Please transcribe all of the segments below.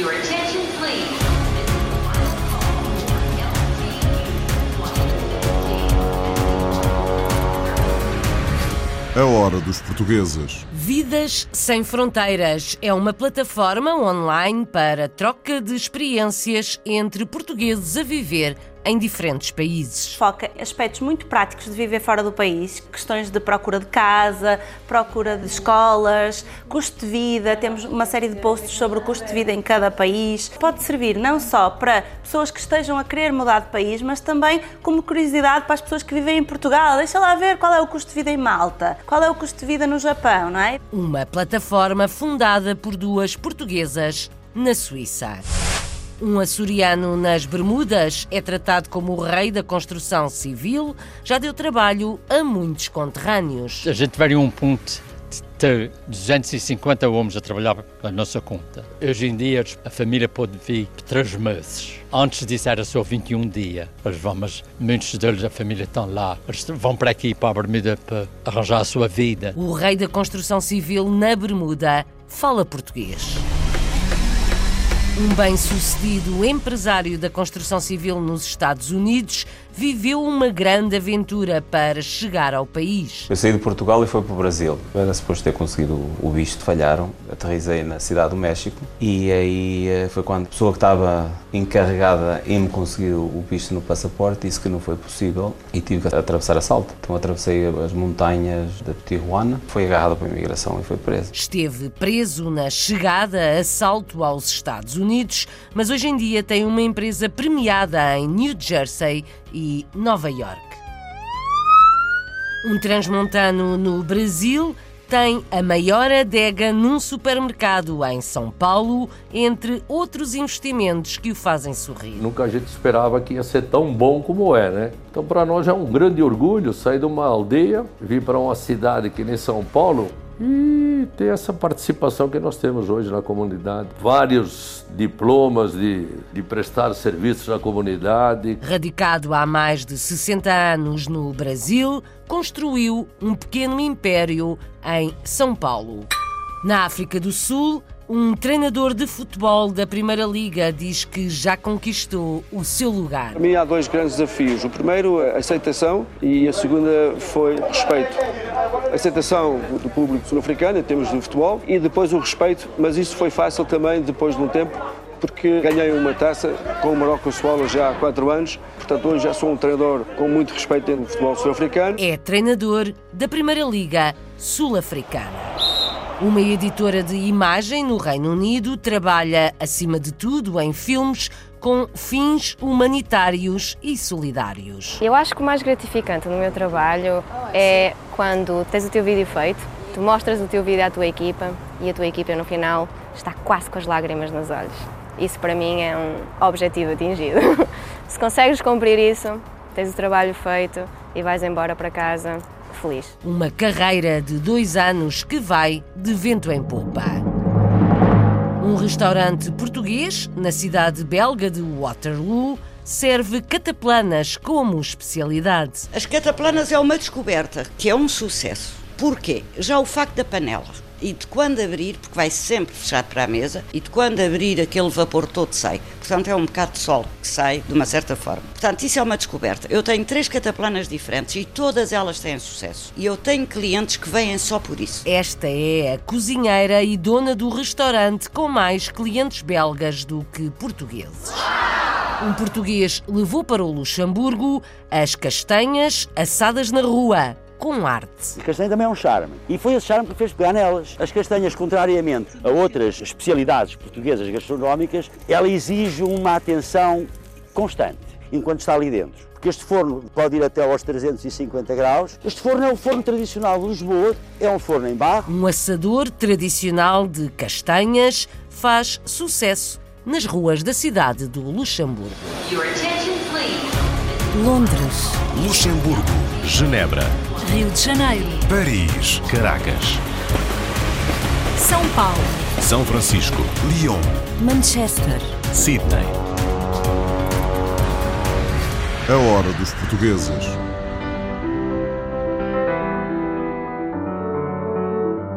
Your attention, please. A hora dos portugueses. Vidas Sem Fronteiras é uma plataforma online para troca de experiências entre portugueses a viver em diferentes países. Foca aspectos muito práticos de viver fora do país, questões de procura de casa, procura de escolas, custo de vida, temos uma série de posts sobre o custo de vida em cada país. Pode servir não só para pessoas que estejam a querer mudar de país, mas também como curiosidade para as pessoas que vivem em Portugal. Deixa lá ver qual é o custo de vida em Malta, qual é o custo de vida no Japão, não é? Uma plataforma fundada por duas portuguesas na Suíça. Um açoriano nas Bermudas é tratado como o rei da construção civil, já deu trabalho a muitos conterrâneos. A gente veio a um ponto de ter 250 homens a trabalhar pela nossa conta. Hoje em dia a família pode vir por três meses. Antes disso era só 21 dias. Mas muitos deles, a família estão lá. Eles vão para aqui, para a Bermuda, para arranjar a sua vida. O rei da construção civil na Bermuda fala português. Um bem-sucedido empresário da construção civil nos Estados Unidos viveu uma grande aventura para chegar ao país. Eu saí de Portugal e fui para o Brasil. Era suposto ter conseguido o visto, falharam. Aterrisei na cidade do México e aí eh, foi quando a pessoa que estava encarregada em me conseguir o visto no passaporte disse que não foi possível e tive que atravessar a salto. Então atravessei as montanhas de Tijuana, foi agarrado para a imigração e foi preso. Esteve preso na chegada a salto aos Estados Unidos, mas hoje em dia tem uma empresa premiada em New Jersey e Nova York. Um transmontano no Brasil tem a maior adega num supermercado em São Paulo, entre outros investimentos que o fazem sorrir. Nunca a gente esperava que ia ser tão bom como é, né? Então, para nós é um grande orgulho sair de uma aldeia, vir para uma cidade que nem São Paulo e ter essa participação que nós temos hoje na comunidade. Vários diplomas de, de prestar serviços na comunidade. Radicado há mais de 60 anos no Brasil, construiu um pequeno império em São Paulo. Na África do Sul, um treinador de futebol da Primeira Liga diz que já conquistou o seu lugar. Para mim há dois grandes desafios. O primeiro, a aceitação, e a segunda foi respeito. A aceitação do público sul-africano em termos de futebol e depois o respeito, mas isso foi fácil também depois de um tempo porque ganhei uma taça com o Marocco Swallow já há quatro anos. Portanto, hoje já sou um treinador com muito respeito dentro do futebol sul-africano. É treinador da Primeira Liga Sul-Africana. Uma editora de imagem no Reino Unido trabalha, acima de tudo, em filmes com fins humanitários e solidários. Eu acho que o mais gratificante no meu trabalho é quando tens o teu vídeo feito, tu mostras o teu vídeo à tua equipa e a tua equipa no final está quase com as lágrimas nos olhos. Isso para mim é um objetivo atingido. Se consegues cumprir isso, tens o trabalho feito e vais embora para casa feliz. Uma carreira de dois anos que vai de vento em popa. Um restaurante português, na cidade belga de Waterloo, serve cataplanas como especialidade. As cataplanas é uma descoberta que é um sucesso. Porquê? Já o facto da panela e de quando abrir, porque vai sempre fechado para a mesa, e de quando abrir aquele vapor todo sai. Portanto, é um bocado de sol que sai de uma certa forma. Portanto, isso é uma descoberta. Eu tenho três cataplanas diferentes e todas elas têm sucesso. E eu tenho clientes que vêm só por isso. Esta é a cozinheira e dona do restaurante com mais clientes belgas do que portugueses. Um português levou para o Luxemburgo as castanhas assadas na rua com arte. A castanha também é um charme. E foi esse charme que fez pegar nelas. As castanhas, contrariamente a outras especialidades portuguesas gastronómicas, ela exige uma atenção constante enquanto está ali dentro. Porque este forno pode ir até aos 350 graus. Este forno é o forno tradicional de Lisboa, é um forno em barro. Um assador tradicional de castanhas faz sucesso nas ruas da cidade do Luxemburgo. Your attention, please. Londres, Luxemburgo. Genebra. Rio de Janeiro, Paris. Caracas. São Paulo, São Francisco. Lyon. Manchester. Sydney. A hora dos portugueses.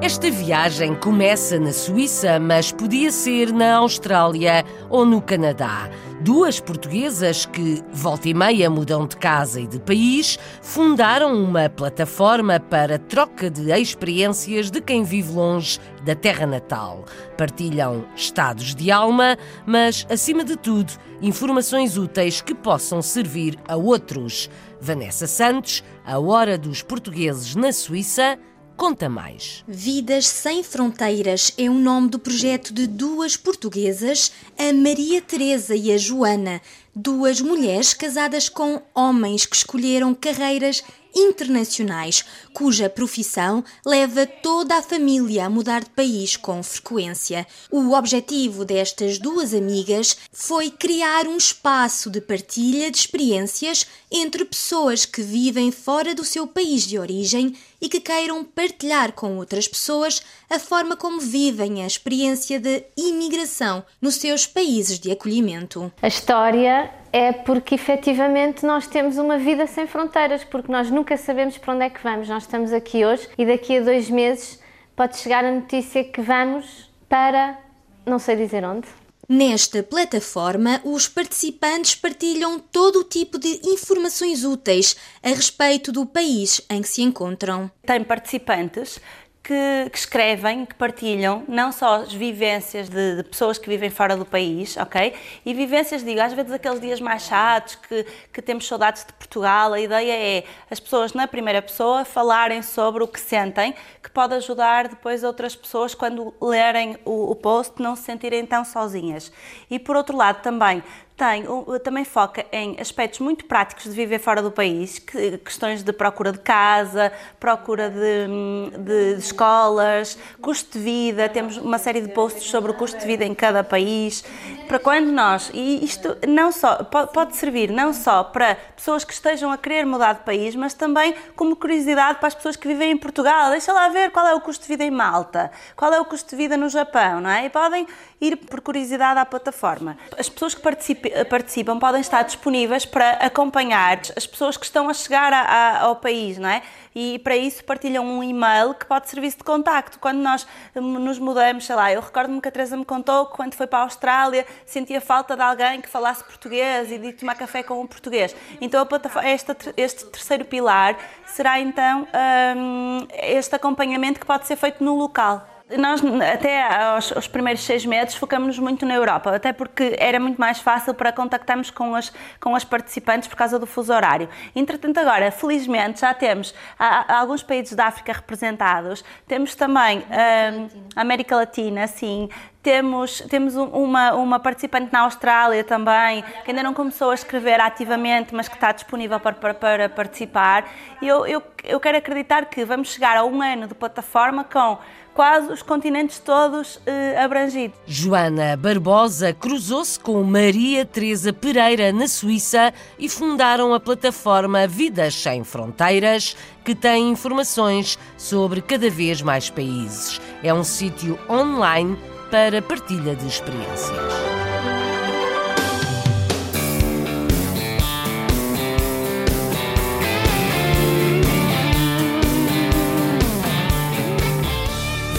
Esta viagem começa na Suíça, mas podia ser na Austrália ou no Canadá. Duas portuguesas que, volta e meia, mudam de casa e de país, fundaram uma plataforma para troca de experiências de quem vive longe da terra natal. Partilham estados de alma, mas, acima de tudo, informações úteis que possam servir a outros. Vanessa Santos, A Hora dos Portugueses na Suíça, conta mais. Vidas Sem Fronteiras é o nome do projeto de duas portuguesas, a Maria Teresa e a Joana, duas mulheres casadas com homens que escolheram carreiras internacionais, cuja profissão leva toda a família a mudar de país com frequência. O objetivo destas duas amigas foi criar um espaço de partilha de experiências entre pessoas que vivem fora do seu país de origem e que queiram partilhar com outras pessoas a forma como vivem a experiência de imigração nos seus países de acolhimento. A história é porque efetivamente nós temos uma vida sem fronteiras, porque nós nunca sabemos para onde é que vamos. Nós estamos aqui hoje e daqui a dois meses pode chegar a notícia que vamos para não sei dizer onde. Nesta plataforma, os participantes partilham todo o tipo de informações úteis a respeito do país em que se encontram. Tem participantes que, que, escrevem, que partilham não só as vivências de, de, pessoas que vivem fora do país, ok? E vivências, digo, às vezes aqueles dias mais chatos, que, que temos saudades de Portugal, a ideia é as pessoas na primeira pessoa falarem sobre o que sentem, que pode ajudar depois outras pessoas quando lerem o, o post não se sentirem tão sozinhas. E por outro lado também tem, também foca em aspectos muito práticos de viver fora do país, que, questões de procura de casa, procura de, de, de, escolas, custo de vida, temos uma série de posts sobre o custo de vida em cada país, para quando nós, e isto não só, pode servir não só para pessoas que estejam a querer mudar de país, mas também como curiosidade para as pessoas que vivem em Portugal, deixa lá ver qual é o custo de vida em Malta, qual é o custo de vida no Japão, não é? E podem ir por curiosidade à plataforma. As pessoas que participam participam podem estar disponíveis para acompanhar as pessoas que estão a chegar a, a, ao país, não é? E para isso partilham um e-mail que pode servir de contacto. Quando nós nos mudamos, sei lá, eu recordo-me que a Teresa me contou que quando foi para a Austrália sentia falta de alguém que falasse português e de tomar café com um português. Então a plataforma, este, este terceiro pilar será então um, este acompanhamento que pode ser feito no local. Nós, até aos, aos primeiros seis meses, focamos-nos muito na Europa, até porque era muito mais fácil para contactarmos com as, com as participantes por causa do fuso horário. Entretanto, agora, felizmente, já temos há, há alguns países da África representados, temos também hum, a América Latina, sim, temos, temos uma, uma participante na Austrália também, que ainda não começou a escrever ativamente, mas que está disponível para, para, para participar. E eu, eu, eu quero acreditar que vamos chegar a um ano de plataforma com quase os continentes todos eh, abrangidos. Joana Barbosa cruzou-se com Maria Teresa Pereira na Suíça e fundaram a plataforma Vidas Sem Fronteiras, que tem informações sobre cada vez mais países. É um sítio online para partilha de experiências.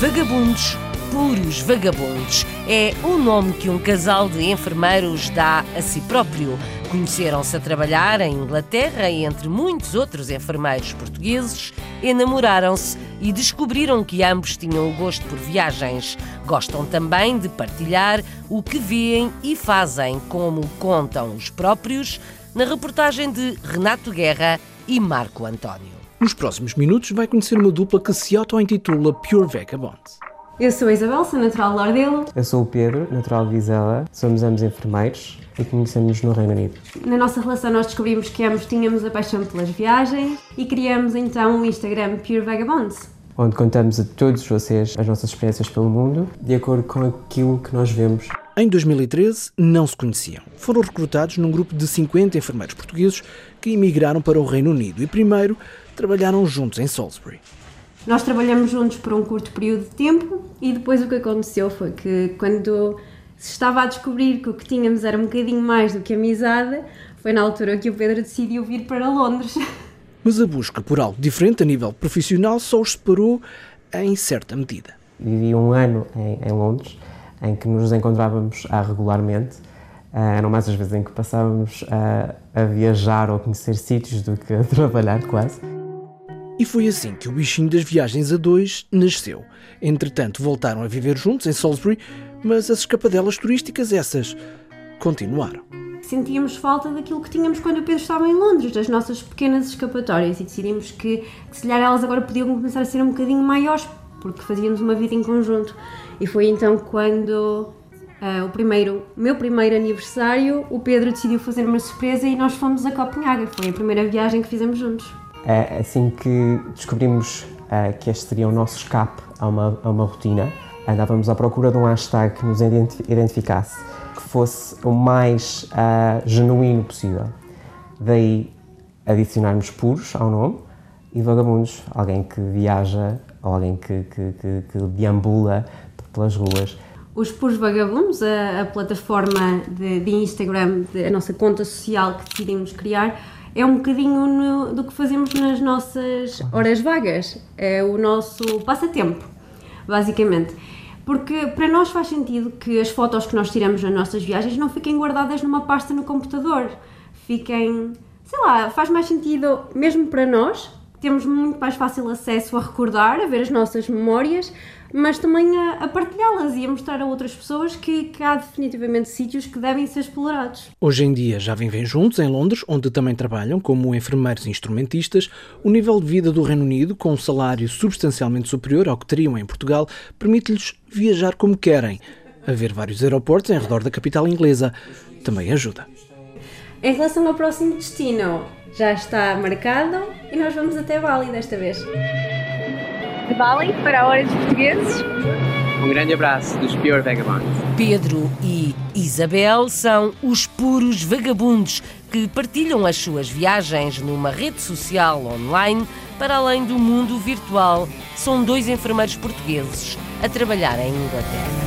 Vagabundos, puros vagabundos, é o nome que um casal de enfermeiros dá a si próprio. Conheceram-se a trabalhar em Inglaterra e, entre muitos outros enfermeiros portugueses, enamoraram-se e descobriram que ambos tinham o gosto por viagens. Gostam também de partilhar o que veem e fazem, como contam os próprios, na reportagem de Renato Guerra e Marco António. Nos próximos minutos vai conhecer uma dupla que se auto-intitula Pure Vagabond. Eu sou a Isabel, sou natural de Lordelo. Eu sou o Pedro, natural de Vizela. Somos ambos enfermeiros e conhecemos no Reino Unido. Na nossa relação nós descobrimos que ambos tínhamos a paixão pelas viagens e criamos então o Instagram Pure Vagabonds. Onde contamos a todos vocês as nossas experiências pelo mundo, de acordo com aquilo que nós vemos. Em 2013, não se conheciam. Foram recrutados num grupo de 50 enfermeiros portugueses que emigraram para o Reino Unido e primeiro trabalharam juntos em Salisbury. Nós trabalhamos juntos por um curto período de tempo e depois o que aconteceu foi que quando se estava a descobrir que o que tínhamos era um bocadinho mais do que amizade, foi na altura que o Pedro decidiu vir para Londres. Mas a busca por algo diferente a nível profissional só os separou em certa medida. Vivi um ano em, em Londres, em que nos encontrávamos ah, regularmente. Uh, eram mais as vezes em que passávamos a, a viajar ou a conhecer sítios do que a trabalhar quase. E foi assim que o bichinho das viagens a dois nasceu. Entretanto, voltaram a viver juntos em Salisbury, mas as escapadelas turísticas, essas, continuaram. Sentíamos falta daquilo que tínhamos quando o Pedro estava em Londres, das nossas pequenas escapatórias, e decidimos que, que se calhar elas agora podiam começar a ser um bocadinho maiores, porque fazíamos uma vida em conjunto. E foi então quando uh, o primeiro, meu primeiro aniversário, o Pedro decidiu fazer uma surpresa e nós fomos a Copenhaga. Foi a primeira viagem que fizemos juntos. É assim que descobrimos uh, que este seria o nosso escape a uma, a uma rotina, andávamos à procura de um hashtag que nos identificasse, que fosse o mais uh, genuíno possível. Daí adicionarmos puros ao nome e vagabundos, alguém que viaja, alguém que, que, que, que deambula pelas ruas. Os Puros Vagabundos, a, a plataforma de, de Instagram, de, a nossa conta social que decidimos criar, é um bocadinho no, do que fazemos nas nossas horas vagas, é o nosso passatempo, basicamente. Porque para nós faz sentido que as fotos que nós tiramos nas nossas viagens não fiquem guardadas numa pasta no computador, fiquem, sei lá, faz mais sentido mesmo para nós, temos muito mais fácil acesso a recordar, a ver as nossas memórias, mas também a, a partilhá-las e a mostrar a outras pessoas que, que, há definitivamente sítios que devem ser explorados. Hoje em dia já vivem juntos em Londres, onde também trabalham como enfermeiros e instrumentistas. O nível de vida do Reino Unido, com um salário substancialmente superior ao que teriam em Portugal, permite-lhes viajar como querem. Haver vários aeroportos em redor da capital inglesa também ajuda. Em relação ao próximo destino, já está marcado e nós vamos até Bali desta vez de Bali para a Hora dos Portugueses. Um grande abraço dos Pure Vagabonds. Pedro e Isabel são os puros vagabundos que partilham as suas viagens numa rede social online para além do mundo virtual. São dois enfermeiros portugueses a trabalhar em Inglaterra.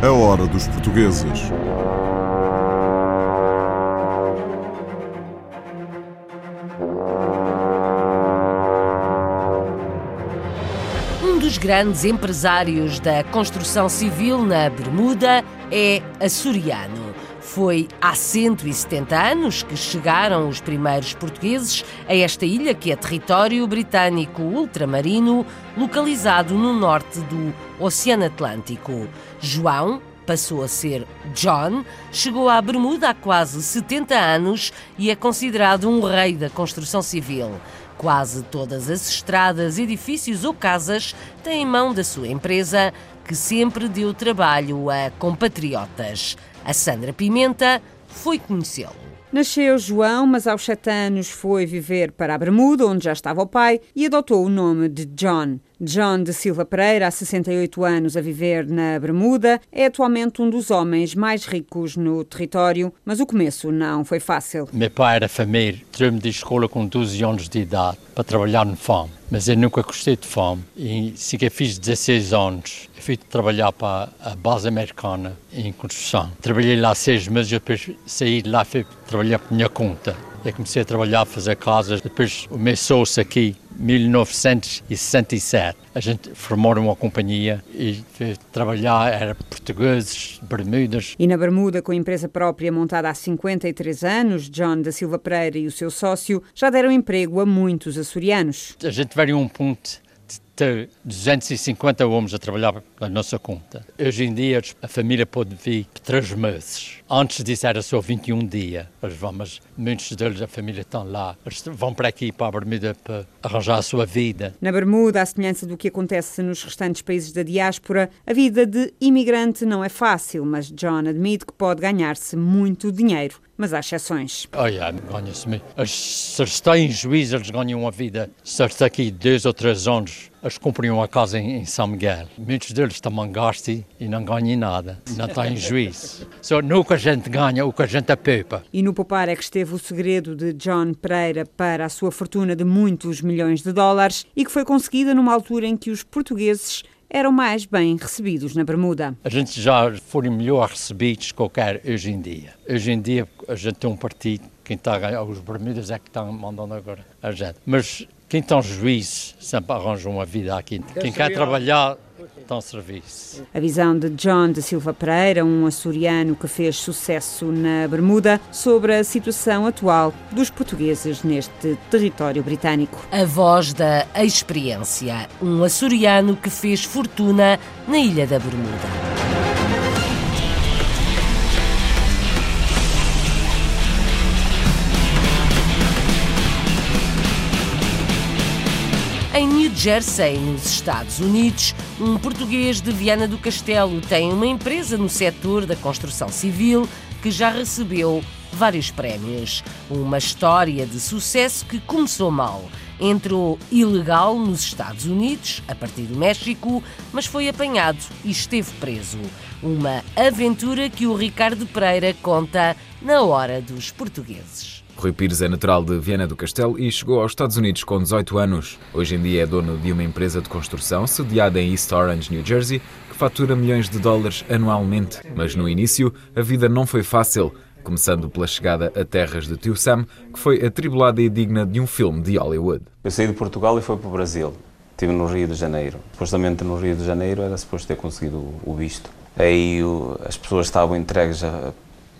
A hora dos portugueses. Dos grandes empresários da construção civil na Bermuda é açoriano. Foi há 170 anos que chegaram os primeiros portugueses a esta ilha, que é território britânico ultramarino, localizado no norte do Oceano Atlântico. João passou a ser John, chegou à Bermuda há quase 70 anos e é considerado um rei da construção civil. Quase todas as estradas, edifícios ou casas têm mão da sua empresa, que sempre deu trabalho a compatriotas. A Sandra Pimenta foi conhecê-lo. Nasceu João, mas aos sete anos foi viver para a Bermuda, onde já estava o pai, e adotou o nome de John. John de Silva Pereira, há 68 anos a viver na Bermuda, é atualmente um dos homens mais ricos no território, mas o começo não foi fácil. Meu pai era família, tirou-me de escola com 12 anos de idade para trabalhar no fome, mas eu nunca gostei de fome. E que eu fiz 16 anos, eu fui trabalhar para a base americana em construção. Trabalhei lá seis meses, depois saí de lá fui trabalhar por minha conta. Eu comecei a trabalhar, a fazer casas. Depois sócio aqui, 1967, a gente formou uma companhia e trabalhar, era portugueses, Bermudas. E na Bermuda, com a empresa própria montada há 53 anos, John da Silva Pereira e o seu sócio já deram emprego a muitos açorianos. A gente veio a um ponto ter 250 homens a trabalhar na nossa conta. Hoje em dia a família pode vir três meses. Antes disso era só 21 dias. Eles mas muitos deles, a família estão lá. Eles vão para aqui, para a Bermuda, para arranjar a sua vida. Na Bermuda, à semelhança do que acontece nos restantes países da diáspora, a vida de imigrante não é fácil, mas John admite que pode ganhar-se muito dinheiro mas há exceções. Olha, ganha-se. Se estão em juízo, eles ganham a vida. Se está aqui dois ou três anos, eles comprem uma casa em, São Miguel. Muitos deles também gastam e não ganham nada. Não estão em juízo. Só que a gente ganha, o que a gente poupa. E no poupar é que esteve o segredo de John Pereira para a sua fortuna de muitos milhões de dólares e que foi conseguida numa altura em que os portugueses eram mais bem recebidos na Bermuda. A gente já foram melhor recebidos que qualquer hoje em dia. Hoje em dia a gente tem um partido Quem está a ganhar, os Bermudas é que estão mandando agora a gente. Mas quem estão juízes sempre arranjam uma vida aqui. Quem quer trabalhar estão a serviço. A visão de John de Silva Pereira, um açoriano que fez sucesso na Bermuda, sobre a situação atual dos portugueses neste território britânico. A voz da experiência. Um açoriano que fez fortuna na Ilha da Bermuda. Em New Jersey, nos Estados Unidos, um português de Viana do Castelo tem uma empresa no setor da construção civil que já recebeu vários prémios. Uma história de sucesso que começou mal. Entrou ilegal nos Estados Unidos, a partir do México, mas foi apanhado e esteve preso. Uma aventura que o Ricardo Pereira conta na hora dos portugueses. Rui Pires é natural de Viana do Castelo e chegou aos Estados Unidos com 18 anos. Hoje em dia é dono de uma empresa de construção sediada em East Orange, New Jersey, que fatura milhões de dólares anualmente. Mas no início, a vida não foi fácil, começando pela chegada a terras de Tio Sam, que foi atribulada e digna de um filme de Hollywood. Eu saí de Portugal e fui para o Brasil. Estive no Rio de Janeiro. Supostamente no Rio de Janeiro era suposto ter conseguido o visto. Aí as pessoas estavam entregues a,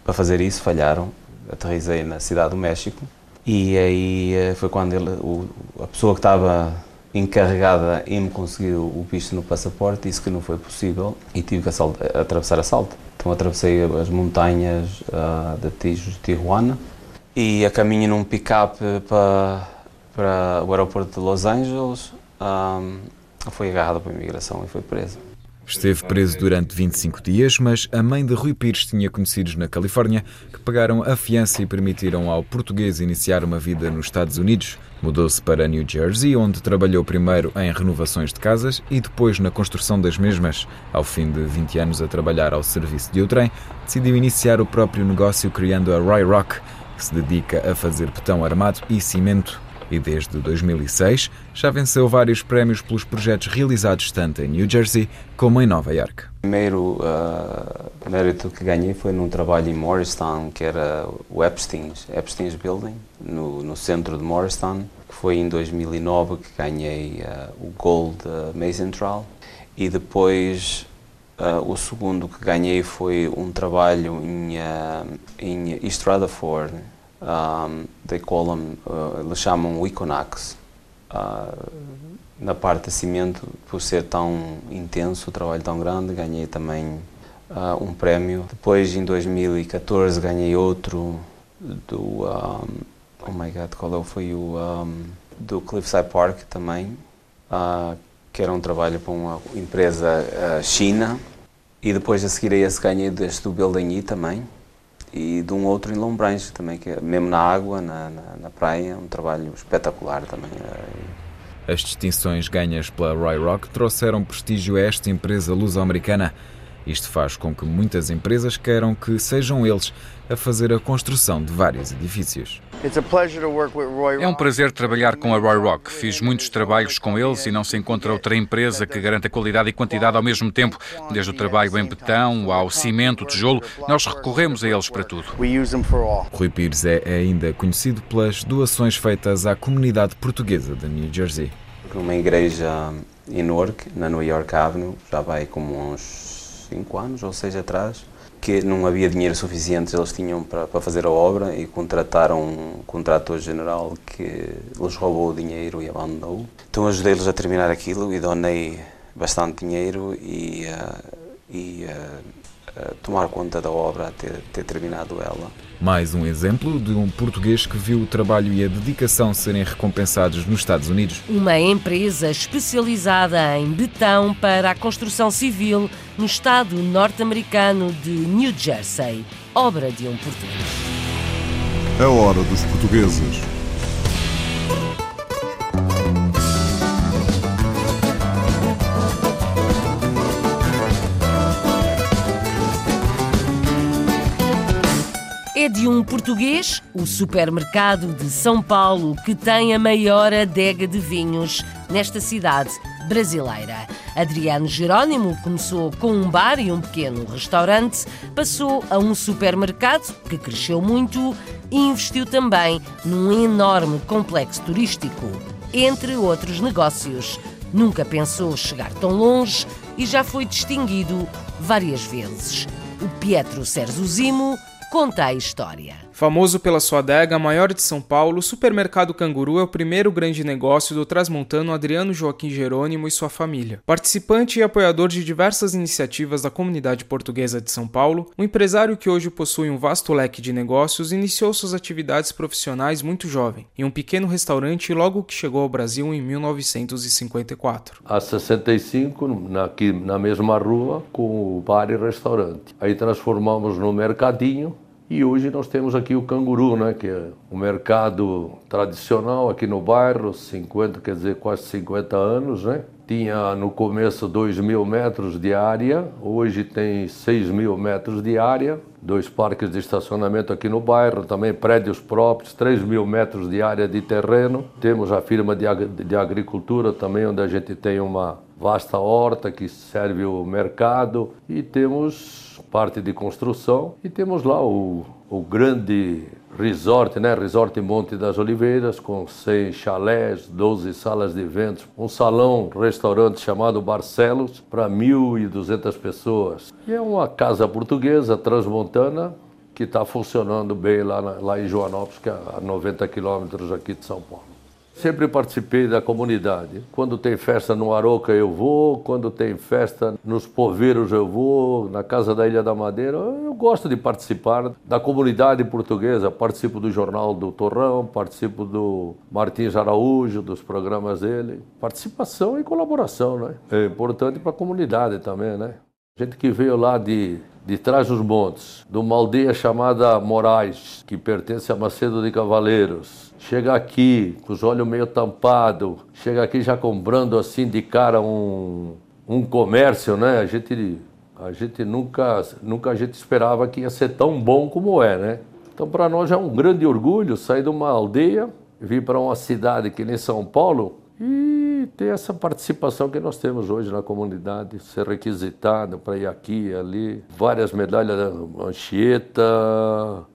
para fazer isso, falharam aterrisei na cidade do México e aí eh, foi quando ele, o, a pessoa que estava encarregada em me conseguir o visto no passaporte disse que não foi possível e tive que atravessar a salto. Então atravessei as montanhas uh, de Tijuana e a caminho num pick-up para, para o aeroporto de Los Angeles um, foi agarrado pela imigração e foi preso. Esteve preso durante 25 dias, mas a mãe de Rui Pires tinha conhecidos na Califórnia que pagaram a fiança e permitiram ao português iniciar uma vida nos Estados Unidos. Mudou-se para New Jersey, onde trabalhou primeiro em renovações de casas e depois na construção das mesmas. Ao fim de 20 anos a trabalhar ao serviço de outrem, decidiu iniciar o próprio negócio criando a Roy Rock, que se dedica a fazer betão armado e cimento e desde 2006 já venceu vários prémios pelos projetos realizados tanto em New Jersey como em Nova York. O primeiro uh, mérito que ganhei foi num trabalho em Morristown, que era o Epstein's, Epstein's Building, no, no centro de Morristown, que foi em 2009 que ganhei uh, o Gold uh, Mason Trial. E depois Uh, o segundo que ganhei foi um trabalho em, uh, em East Rutherford, um, they call them, uh, eles chamam Econax. Uh, na parte de cimento, por ser tão intenso, o trabalho tão grande, ganhei também uh, um prémio. Depois, em 2014, ganhei outro do, um, oh my god, qual é foi o, um, do Cliffside Park também, uh, que era um trabalho para uma empresa uh, china. E depois a seguir a esse ganhei deste do Building E também, e de um outro em Lombrange também, que é mesmo na água, na, na, na praia, um trabalho espetacular também. As distinções ganhas pela Roy Rock trouxeram prestígio a esta empresa luso-americana. Isto faz com que muitas empresas queiram que sejam eles a fazer a construção de vários edifícios. É um prazer trabalhar com a Roy Rock. Fiz muitos trabalhos com eles e não se encontra outra empresa que garanta qualidade e quantidade ao mesmo tempo. Desde o trabalho em betão ao cimento, tijolo, nós recorremos a eles para tudo. Rui Pires é ainda conhecido pelas doações feitas à comunidade portuguesa de New Jersey. Numa igreja em Newark, na New York Avenue, já vai como uns 5 anos ou 6 atrás, que não havia dinheiro suficiente, eles tinham para, para fazer a obra e contrataram um contrator general que lhes roubou o dinheiro e abandonou. Então ajudei-los a terminar aquilo e donei bastante dinheiro e, uh, e uh, tomar conta da obra até ter terminado ela. Mais um exemplo de um português que viu o trabalho e a dedicação serem recompensados nos Estados Unidos. Uma empresa especializada em betão para a construção civil no estado norte-americano de New Jersey, obra de um português. A hora dos portugueses. Um português, o supermercado de São Paulo, que tem a maior adega de vinhos nesta cidade brasileira. Adriano Jerónimo começou com um bar e um pequeno restaurante, passou a um supermercado que cresceu muito, e investiu também num enorme complexo turístico, entre outros negócios. Nunca pensou chegar tão longe e já foi distinguido várias vezes. O Pietro Serzuzimo conta a história. Famoso pela sua adega maior de São Paulo, o supermercado Canguru é o primeiro grande negócio do transmontano Adriano Joaquim Jerônimo e sua família. Participante e apoiador de diversas iniciativas da comunidade portuguesa de São Paulo, o empresário que hoje possui um vasto leque de negócios iniciou suas atividades profissionais muito jovem, em um pequeno restaurante logo que chegou ao Brasil em 1954. Há 65, aqui na mesma rua, com o bar e restaurante. Aí transformamos no mercadinho e hoje nós temos aqui o canguru, né, que é um mercado tradicional aqui no bairro, 50, quer dizer, quase 50 anos, né? Tinha no começo 2 mil metros de área, hoje tem 6 mil metros de área, dois parques de estacionamento aqui no bairro, também prédios próprios, 3 mil metros de área de terreno. Temos a firma de, ag de agricultura também, onde a gente tem uma vasta horta que serve o mercado e temos parte de construção e temos lá o, o grande resort, né? Resort Monte das Oliveiras, com 100 chalés, 12 salas de eventos, um salão, restaurante chamado Barcelos, para 1.200 pessoas. E é uma casa portuguesa, transmontana, que está funcionando bem lá, lá em Joanópolis, que é a 90 quilômetros aqui de São Paulo. Sempre participei da comunidade. Quando tem festa no Aroca eu vou, quando tem festa nos Poveiros eu vou, na Casa da Ilha da Madeira. Eu gosto de participar da comunidade portuguesa. Participo do Jornal do Torrão, participo do Martins Araújo, dos programas dele. Participação e colaboração, né? É importante para a comunidade também, né? Gente que veio lá de, de trás dos montes, de uma aldeia chamada Moraes, que pertence a Macedo de Cavaleiros chega aqui com os olhos meio tampados, chega aqui já comprando assim de cara um, um comércio, né? A gente, a gente nunca, nunca a gente esperava que ia ser tão bom como é, né? Então para nós é um grande orgulho sair de uma aldeia, vir para uma cidade que nem São Paulo e ter essa participação que nós temos hoje na comunidade, ser requisitado para ir aqui e ali, várias medalhas da Anchieta,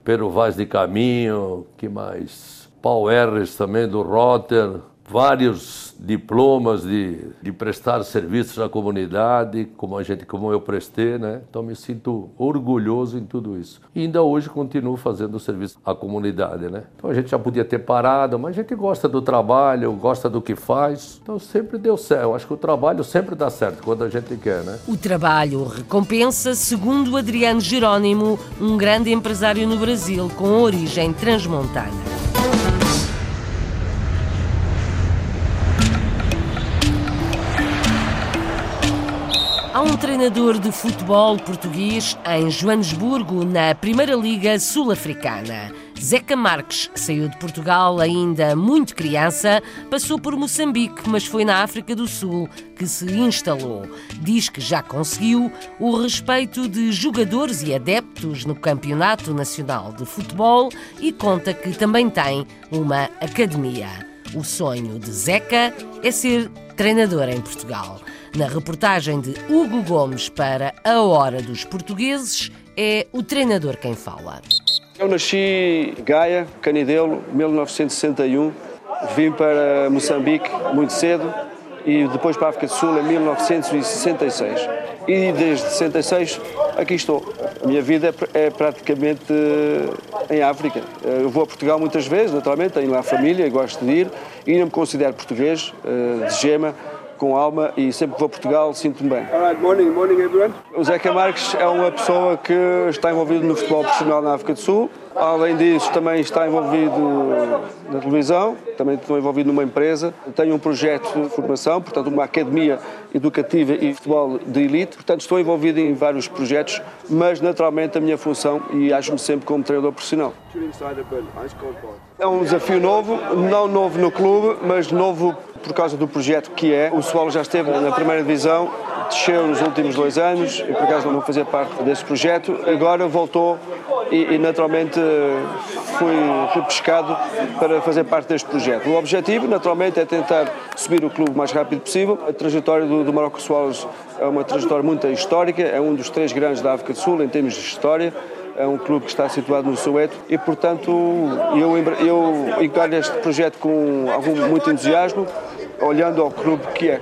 Pero de Caminho, que mais? Paul Erres também do Rotter, vários diplomas de, de prestar serviços à comunidade, como a gente, como eu prestei, né? Então me sinto orgulhoso em tudo isso. E ainda hoje continuo fazendo serviço à comunidade, né? Então a gente já podia ter parado, mas a gente gosta do trabalho, gosta do que faz. Então sempre deu certo. Acho que o trabalho sempre dá certo quando a gente quer, né? O trabalho recompensa, segundo Adriano Jerónimo, um grande empresário no Brasil com origem transmontana. Um treinador de futebol português em Joanesburgo, na Primeira Liga Sul-Africana. Zeca Marques saiu de Portugal ainda muito criança, passou por Moçambique, mas foi na África do Sul que se instalou. Diz que já conseguiu o respeito de jogadores e adeptos no Campeonato Nacional de Futebol e conta que também tem uma academia. O sonho de Zeca é ser treinador em Portugal. Na reportagem de Hugo Gomes para A Hora dos Portugueses, é o treinador quem fala. Eu nasci em Gaia, Canidelo, 1961. Vim para Moçambique muito cedo e depois para a África do Sul em 1966. E desde 66 aqui estou. A minha vida é, é praticamente eh, em África. Eh, eu vou a Portugal muitas vezes, naturalmente, tenho lá família, gosto de ir. E ainda me considero português, eh, de gema com alma e sempre que vou a Portugal sinto-me bem. Right, morning, morning everyone. O Zeca Marques é uma pessoa que está envolvido no futebol profissional na África do Sul. Além disso, também está envolvido na televisão, também estou envolvido numa empresa. Tenho um projeto de formação, portanto, uma academia educativa e futebol de elite. Portanto, estou envolvido em vários projetos, mas naturalmente a minha função e acho-me sempre como treinador profissional. É um desafio novo, não novo no clube, mas novo por causa do projeto que é. O Solo já esteve na primeira divisão, desceu nos últimos dois anos e por acaso não fazia parte desse projeto. Agora voltou e, e naturalmente fui repescado para fazer parte deste projeto. O objetivo, naturalmente, é tentar subir o clube o mais rápido possível. A trajetória do, do Marocco Soares é uma trajetória muito histórica, é um dos três grandes da África do Sul em termos de história é um clube que está situado no Soweto e, portanto, eu, eu encaro este projeto com algum, muito entusiasmo, olhando ao clube que é.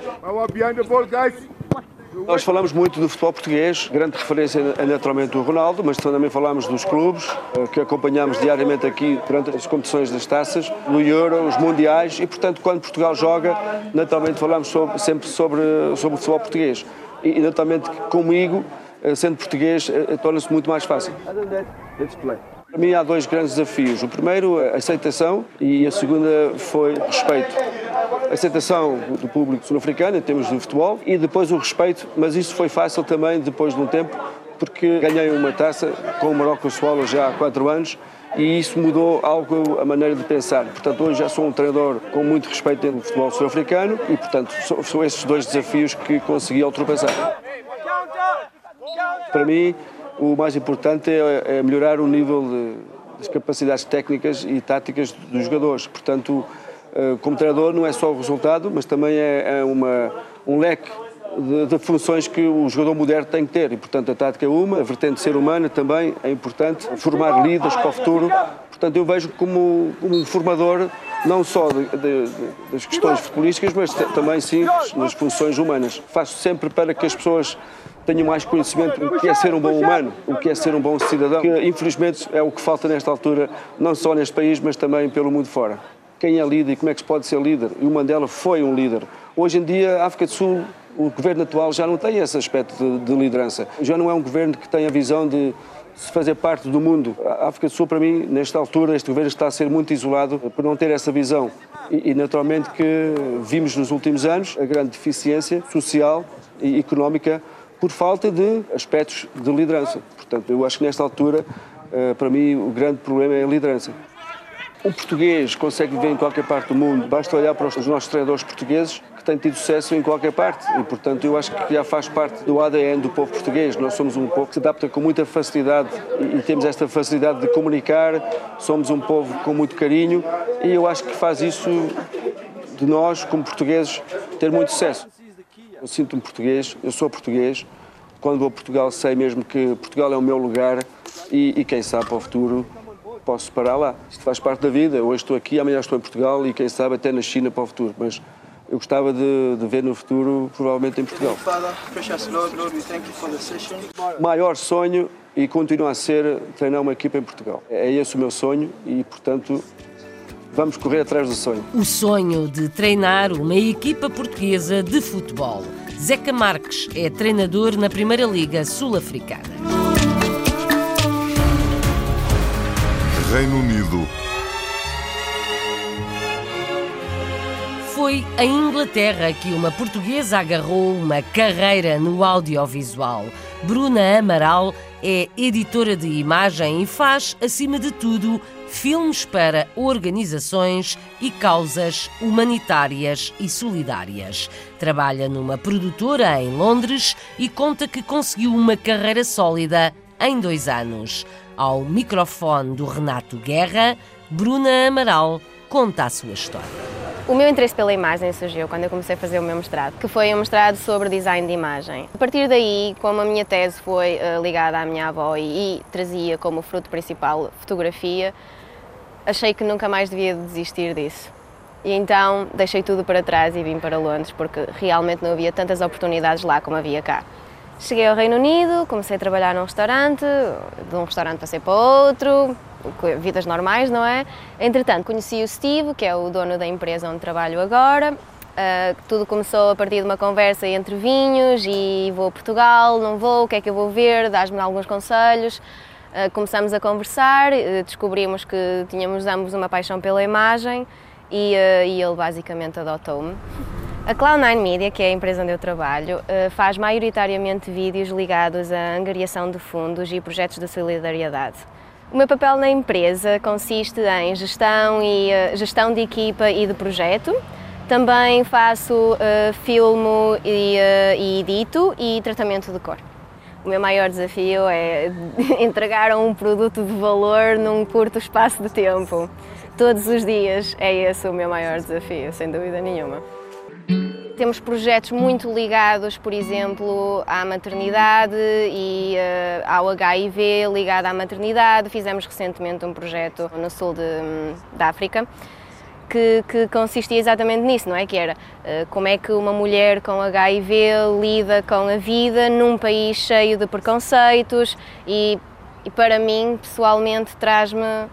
Nós falamos muito do futebol português, grande referência é naturalmente o Ronaldo, mas também falamos dos clubes eh, que acompanhamos diariamente aqui durante as competições das taças, no Euro, os Mundiais e, portanto, quando Portugal joga, naturalmente falamos sobre, sempre sobre, sobre o futebol português. E, naturalmente, comigo, eh, sendo português, eh, torna-se muito mais fácil. Para mim há dois grandes desafios. O primeiro, a aceitação, e a segunda foi respeito. A aceitação do público sul-africano em termos de futebol e depois o respeito, mas isso foi fácil também depois de um tempo, porque ganhei uma taça com o Marocco Swallows já há quatro anos e isso mudou algo a maneira de pensar. Portanto, hoje já sou um treinador com muito respeito dentro do futebol sul-africano e, portanto, são esses dois desafios que consegui ultrapassar. Para mim, o mais importante é, é melhorar o nível de, das capacidades técnicas e táticas dos jogadores. Portanto, eh, como treinador não é só o resultado, mas também é, é uma, um leque de, de, funções que o jogador moderno tem que ter. E, portanto, a tática é uma, a vertente ser humana também é importante, formar líderes para o futuro. Portanto, eu vejo como, como um formador não só de, de, das questões futebolísticas, mas também sim nas funções humanas. Faço sempre para que as pessoas tenham mais conhecimento do que é ser um bom humano, o que é ser um bom cidadão, que infelizmente é o que falta nesta altura, não só neste país, mas também pelo mundo fora. Quem é líder e como é que se pode ser líder? E o Mandela foi um líder. Hoje em dia, a África do Sul, o governo atual já não tem esse aspecto de, de liderança. Já não é um governo que tem a visão de se fazer parte do mundo. A África do Sul, para mim, nesta altura, este governo está a ser muito isolado por não ter essa visão. E, e naturalmente que vimos nos últimos anos a grande deficiência social e económica por falta de aspectos de liderança. Portanto, eu acho que nesta altura, eh, para mim, o grande problema é a liderança. O português consegue viver em qualquer parte do mundo, basta olhar para os nossos treinadores portugueses que têm tido sucesso em qualquer parte e, portanto, eu acho que já faz parte do ADN do povo português. Nós somos um povo que se adapta com muita facilidade e temos esta facilidade de comunicar, somos um povo com muito carinho e eu acho que faz isso de nós, como portugueses, ter muito sucesso. Eu sinto-me português, eu sou português. Quando vou a Portugal, sei mesmo que Portugal é o meu lugar e, e quem sabe para o futuro posso parar lá. Isto faz parte da vida. Hoje estou aqui, amanhã estou em Portugal e quem sabe até na China para o futuro. Mas eu gostava de, de ver no futuro, provavelmente em Portugal. O maior sonho e continua a ser treinar uma equipa em Portugal. É esse o meu sonho e, portanto, vamos correr atrás do sonho. O sonho de treinar uma equipa portuguesa de futebol. Zeca Marques é treinador na Primeira Liga Sul-Africana. Reino Unido. Foi em Inglaterra que uma portuguesa agarrou uma carreira no audiovisual. Bruna Amaral é editora de imagem e faz, acima de tudo, filmes para organizações e causas humanitárias e solidárias. Trabalha numa produtora em Londres e conta que conseguiu uma carreira sólida em dois anos. Ao microfone do Renato Guerra, Bruna Amaral conta a sua história. O meu interesse pela imagem surgiu quando eu comecei a fazer o meu mestrado, que foi um mestrado sobre design de imagem. A partir daí, como a minha tese foi uh, ligada à minha avó e, e trazia como fruto principal fotografia, achei que nunca mais devia desistir disso. E então deixei tudo para trás e vim para Londres porque realmente não havia tantas oportunidades lá como havia cá. Cheguei ao Reino Unido, comecei a trabalhar num restaurante, de um restaurante passei para outro, vidas normais, não é? Entretanto, conheci o Steve, que é o dono da empresa onde trabalho agora. Uh, tudo começou a partir de uma conversa entre vinhos e vou a Portugal, não vou, o que é que eu vou ver, dás-me alguns conselhos. Uh, começamos a conversar, uh, descobrimos que tínhamos ambos uma paixão pela imagem e, e ele basicamente adotou-me. A Cloud9 Media, que é a empresa onde eu trabalho, faz maioritariamente vídeos ligados à angariação de fundos e projetos de solidariedade. O meu papel na empresa consiste em gestão, e, gestão de equipa e de projeto. Também faço uh, e, uh, e edito e tratamento de cor. O meu maior desafio é entregar um produto de valor num curto espaço de tempo. Todos os dias é esse o meu maior desafio, sem dúvida nenhuma. Temos projetos muito ligados, por exemplo, à maternidade e uh, ao HIV ligado à maternidade. Fizemos recentemente um projeto no sul de, da África que, que, consistia exatamente nisso, não é? Que era uh, como é que uma mulher com HIV lida com a vida num país cheio de preconceitos e, e para mim, pessoalmente, traz-me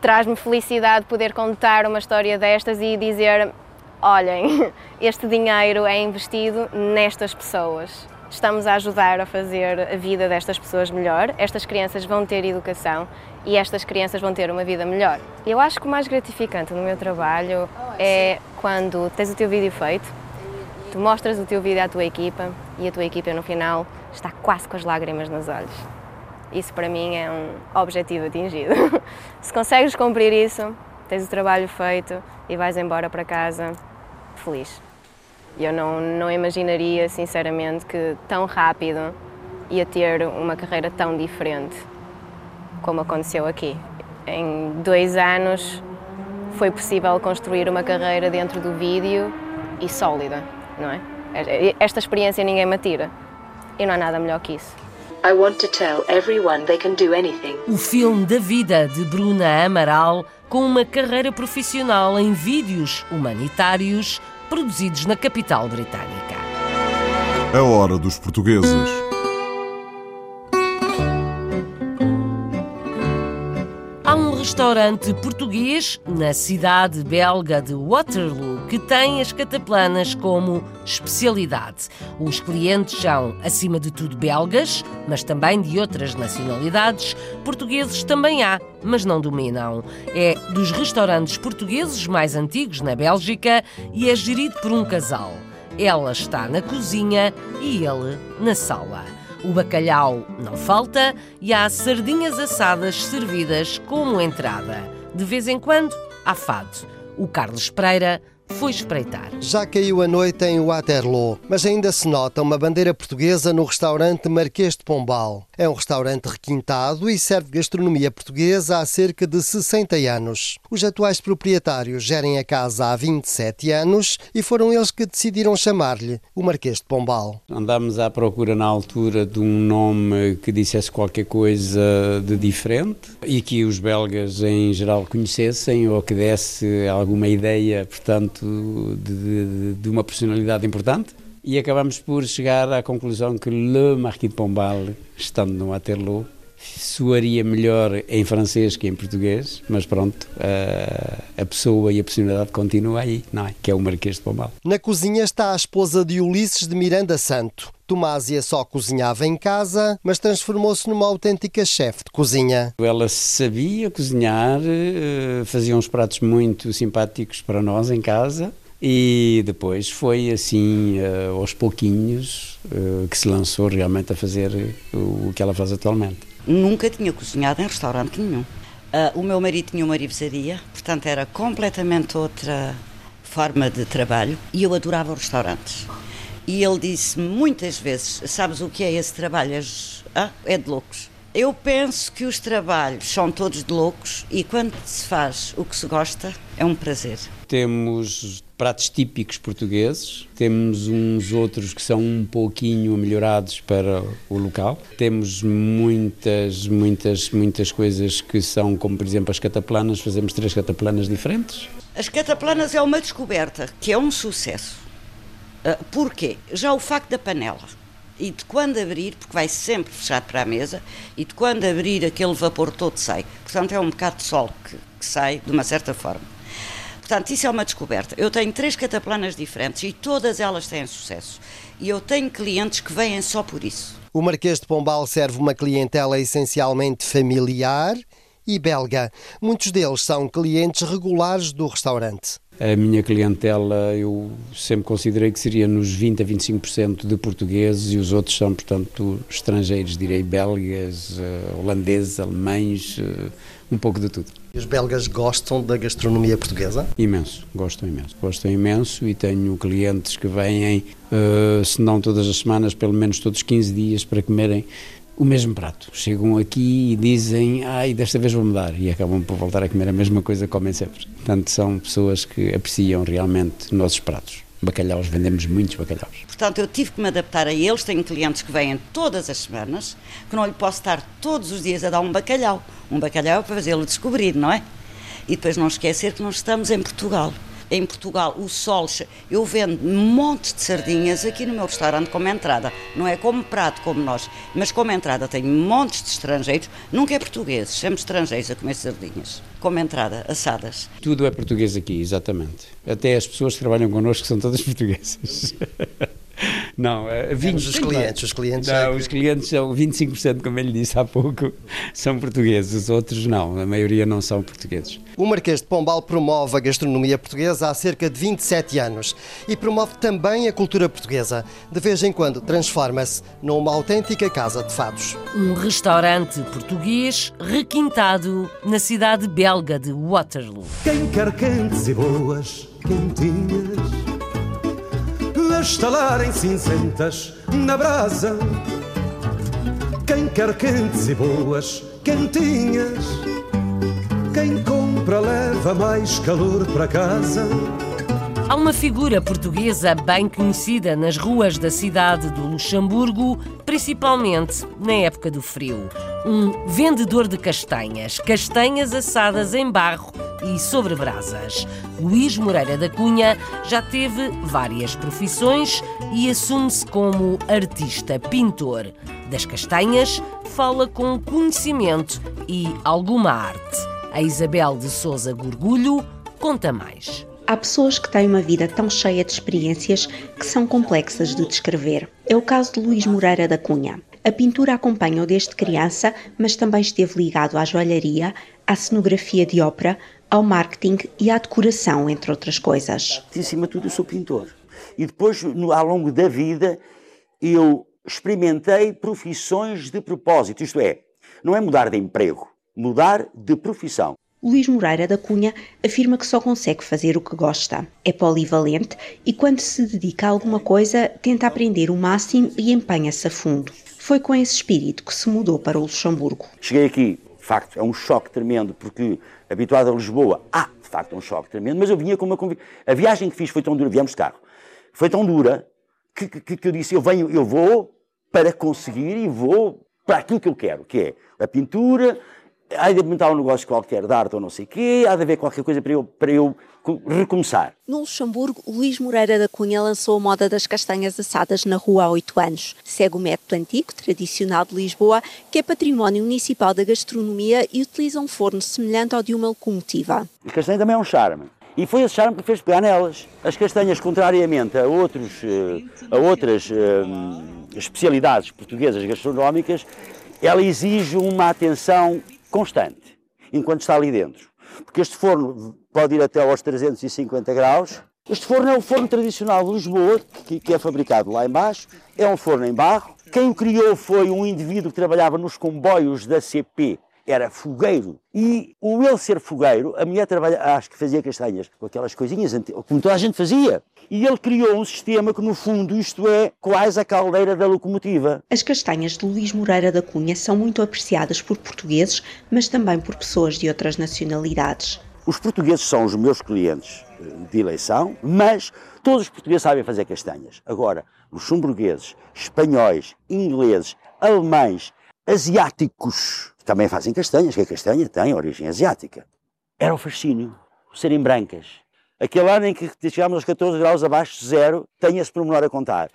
traz-me felicidade poder contar uma história destas e dizer olhem, este dinheiro é investido nestas pessoas. Estamos a ajudar a fazer a vida destas pessoas melhor. Estas crianças vão ter educação e estas crianças vão ter uma vida melhor. Eu acho que o mais gratificante no meu trabalho é quando tens o teu vídeo feito, tu mostras o teu vídeo à tua equipa e a tua equipa no final está quase com as lágrimas nos olhos. Isso para mim é um objetivo atingido. Se consegues cumprir isso, tens o trabalho feito e vais embora para casa feliz. Eu não, não imaginaria, sinceramente, que tão rápido ia ter uma carreira tão diferente como aconteceu aqui. Em dois anos foi possível construir uma carreira dentro do vídeo e sólida, não é? Esta experiência ninguém me tira e não há nada melhor que isso. I want to tell everyone they can do anything. O filme da vida de Bruna Amaral com uma carreira profissional em vídeos humanitários produzidos na capital britânica. A hora dos portugueses. Restaurante português na cidade belga de Waterloo que tem as cataplanas como especialidade. Os clientes são, acima de tudo, belgas, mas também de outras nacionalidades. Portugueses também há, mas não dominam. É dos restaurantes portugueses mais antigos na Bélgica e é gerido por um casal. Ela está na cozinha e ele na sala. O bacalhau não falta e há sardinhas assadas servidas como entrada. De vez em quando, há fado. O Carlos Pereira foi espreitar. Já caiu a noite em Waterloo, mas ainda se nota uma bandeira portuguesa no restaurante Marquês de Pombal. É um restaurante requintado e serve gastronomia portuguesa há cerca de 60 anos. Os atuais proprietários gerem a casa há 27 anos e foram eles que decidiram chamar-lhe o Marquês de Pombal. Andámos à procura na altura de um nome que dissesse qualquer coisa de diferente e que os belgas em geral conhecessem ou que desse alguma ideia, portanto, de, de, de uma personalidade importante e acabamos por chegar à conclusão que Le Marquis de Pombal, estando no Waterloo, soaria melhor em francês que em português, mas pronto, a, a pessoa e a personalidade continua aí, não é? Que é o Marquês de Pombal. Na cozinha está a esposa de Ulisses de Miranda Santo. Tomásia só cozinhava em casa, mas transformou-se numa autêntica chefe de cozinha. Ela sabia cozinhar, eh, fazia uns pratos muito simpáticos para nós em casa. E depois foi assim, eh, aos pouquinhos, eh, que se lançou realmente a fazer o que ela faz atualmente. Nunca tinha cozinhado em restaurante nenhum. Uh, o meu marido tinha uma marivesaria, portanto era completamente outra forma de trabalho e eu adorava restaurantes. E ele disse muitas vezes: Sabes o que é esse trabalho? Ah, é de loucos. Eu penso que os trabalhos são todos de loucos e quando se faz o que se gosta, é um prazer. Temos pratos típicos portugueses, temos uns outros que são um pouquinho melhorados para o local. Temos muitas, muitas, muitas coisas que são, como por exemplo as cataplanas, fazemos três cataplanas diferentes. As cataplanas é uma descoberta que é um sucesso. Uh, porquê? Já o facto da panela e de quando abrir, porque vai sempre fechado para a mesa, e de quando abrir aquele vapor todo sai. Portanto, é um bocado de sol que, que sai de uma certa forma. Portanto, isso é uma descoberta. Eu tenho três cataplanas diferentes e todas elas têm sucesso. E eu tenho clientes que vêm só por isso. O Marquês de Pombal serve uma clientela essencialmente familiar e belga. Muitos deles são clientes regulares do restaurante. A minha clientela eu sempre considerei que seria nos 20 a 25% de portugueses e os outros são, portanto, estrangeiros, direi belgas, eh, holandeses, alemães, eh, um pouco de tudo. E os belgas gostam da gastronomia portuguesa? Imenso, gostam imenso. Gostam imenso e tenho clientes que vêm, uh, se não todas as semanas, pelo menos todos os 15 dias, para comerem o mesmo prato. Chegam aqui e dizem, ai, desta vez vou mudar, e acabam por voltar a comer a mesma coisa que comem sempre. Portanto, são pessoas que apreciam realmente nossos pratos. Bacalhaus, vendemos muitos bacalhaus. Portanto, eu tive que me adaptar a eles. Tenho clientes que vêm todas as semanas, que não lhe posso estar todos os dias a dar um bacalhau. Um bacalhau para fazê-lo descobrir, não é? E depois não esquecer que nós estamos em Portugal em Portugal o sol. Eu vendo montes de sardinhas aqui no meu restaurante como entrada. Não é como prato como nós, mas como entrada tenho montes de estrangeiros, nunca é portugueses, sempre estrangeiros a comer sardinhas. Como entrada, assadas. Tudo é português aqui, exatamente. Até as pessoas que trabalham connosco são todas portuguesas. Não, 20, os clientes, os clientes. Não, é os clientes são 25%, como ele disse há pouco, são portugueses, os outros não, a maioria não são portugueses. O Marquês de Pombal promove a gastronomia portuguesa há cerca de 27 anos e promove também a cultura portuguesa. De vez em quando transforma-se numa autêntica casa de fados. Um restaurante português requintado na cidade belga de Waterloo. Quem quer quentes e boas quentinhas estalarem cinzentas na brasa. Quem quer quentes e boas, quentinhas. Quem compra leva mais calor para casa. Há uma figura portuguesa bem conhecida nas ruas da cidade do Luxemburgo, principalmente na época do frio. Um vendedor de castanhas, castanhas assadas em barro e sobre brasas. Luís Moreira da Cunha já teve várias profissões e assume-se como artista pintor. Das castanhas, fala com conhecimento e alguma arte. A Isabel de Souza Gorgulho conta mais. Há pessoas que têm uma vida tão cheia de experiências que são complexas de descrever. É o caso de Luís Moreira da Cunha. A pintura acompanha-o desde criança, mas também esteve ligado à joalharia, à cenografia de ópera, ao marketing e à decoração, entre outras coisas. Acima de tudo, eu sou pintor. E depois, no, ao longo da vida, eu experimentei profissões de propósito, isto é, não é mudar de emprego, mudar de profissão. Luís Moreira da Cunha afirma que só consegue fazer o que gosta. É polivalente e, quando se dedica a alguma coisa, tenta aprender o máximo e empenha-se a fundo. Foi com esse espírito que se mudou para o Luxemburgo. Cheguei aqui, de facto, é um choque tremendo, porque habituado a Lisboa, há de facto um choque tremendo, mas eu vinha com uma convicção. A viagem que fiz foi tão dura, viemos de carro, foi tão dura que, que, que eu disse: eu venho, eu vou para conseguir e vou para aquilo que eu quero, que é a pintura, há de montar um negócio qualquer de arte ou não sei o quê, há de haver qualquer coisa para eu, para eu recomeçar. No Luxemburgo, Luís Moreira da Cunha lançou a moda das castanhas assadas na rua há oito anos. Segue o método antigo, tradicional de Lisboa, que é património municipal da gastronomia e utiliza um forno semelhante ao de uma locomotiva. A castanha também é um charme. E foi esse charme que fez pegar nelas. As castanhas, contrariamente a, outros, eh, a outras eh, especialidades portuguesas gastronómicas, ela exige uma atenção constante, enquanto está ali dentro. Porque este forno pode ir até aos 350 graus. Este forno é um forno tradicional de Lisboa, que, que é fabricado lá embaixo. É um forno em barro. Quem o criou foi um indivíduo que trabalhava nos comboios da CP, era fogueiro. E o ele ser fogueiro, a mulher trabalha, acho que fazia castanhas com aquelas coisinhas, como toda a gente fazia. E ele criou um sistema que, no fundo, isto é quase a caldeira da locomotiva. As castanhas de Luís Moreira da Cunha são muito apreciadas por portugueses, mas também por pessoas de outras nacionalidades. Os portugueses são os meus clientes eh, de eleição, mas todos os portugueses sabem fazer castanhas. Agora, luxemburgueses, espanhóis, ingleses, alemães, asiáticos também fazem castanhas, que a castanha tem origem asiática. Era o fascínio, serem brancas. Aquele ano em que chegámos aos 14 graus abaixo de zero, tem esse pormenor a contar.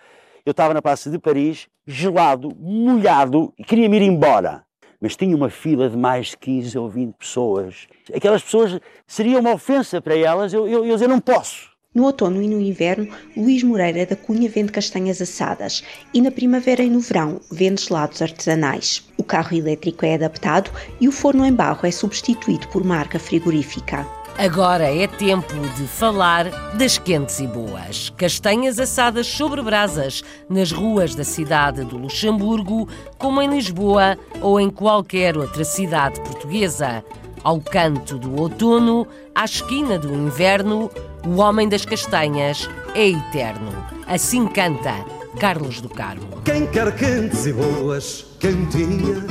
Eu estava na Praça de Paris, gelado, molhado, e queria-me ir embora. Mas tinha uma fila de mais de 15 ou 20 pessoas. Aquelas pessoas, seria uma ofensa para elas eu, eu, eu dizer, não posso. No outono e no inverno, Luís Moreira da Cunha vende castanhas assadas e na primavera e no verão vende gelados artesanais. O carro elétrico é adaptado e o forno em barro é substituído por marca frigorífica. Agora é tempo de falar das quentes e boas. Castanhas assadas sobre brasas nas ruas da cidade do Luxemburgo, como em Lisboa ou em qualquer outra cidade portuguesa. Ao canto do outono, à esquina do inverno, o homem das castanhas é eterno. Assim canta Carlos do Carmo. Quem quer quentes e boas cantinhas,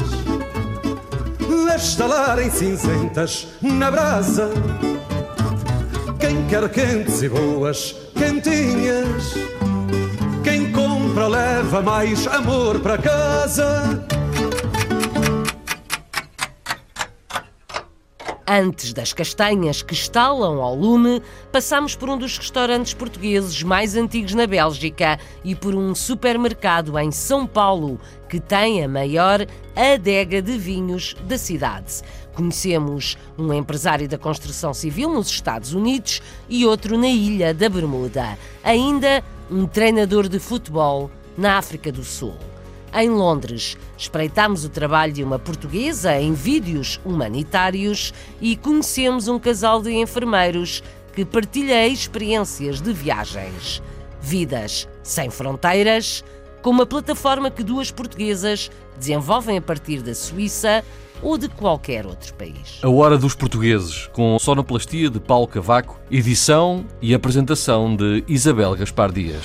a estalarem cinzentas na brasa. Quem quer quentes e boas cantinhas, quem compra leva mais amor para casa. Antes das castanhas que estalam ao lume, passamos por um dos restaurantes portugueses mais antigos na Bélgica e por um supermercado em São Paulo, que tem a maior adega de vinhos da cidade. Conhecemos um empresário da construção civil nos Estados Unidos e outro na Ilha da Bermuda. Ainda um treinador de futebol na África do Sul. Em Londres, espreitámos o trabalho de uma portuguesa em vídeos humanitários e conhecemos um casal de enfermeiros que partilha experiências de viagens. Vidas sem fronteiras, com uma plataforma que duas portuguesas desenvolvem a partir da Suíça ou de qualquer outro país. A Hora dos Portugueses, com sonoplastia de Paulo Cavaco, edição e apresentação de Isabel Gaspar Dias.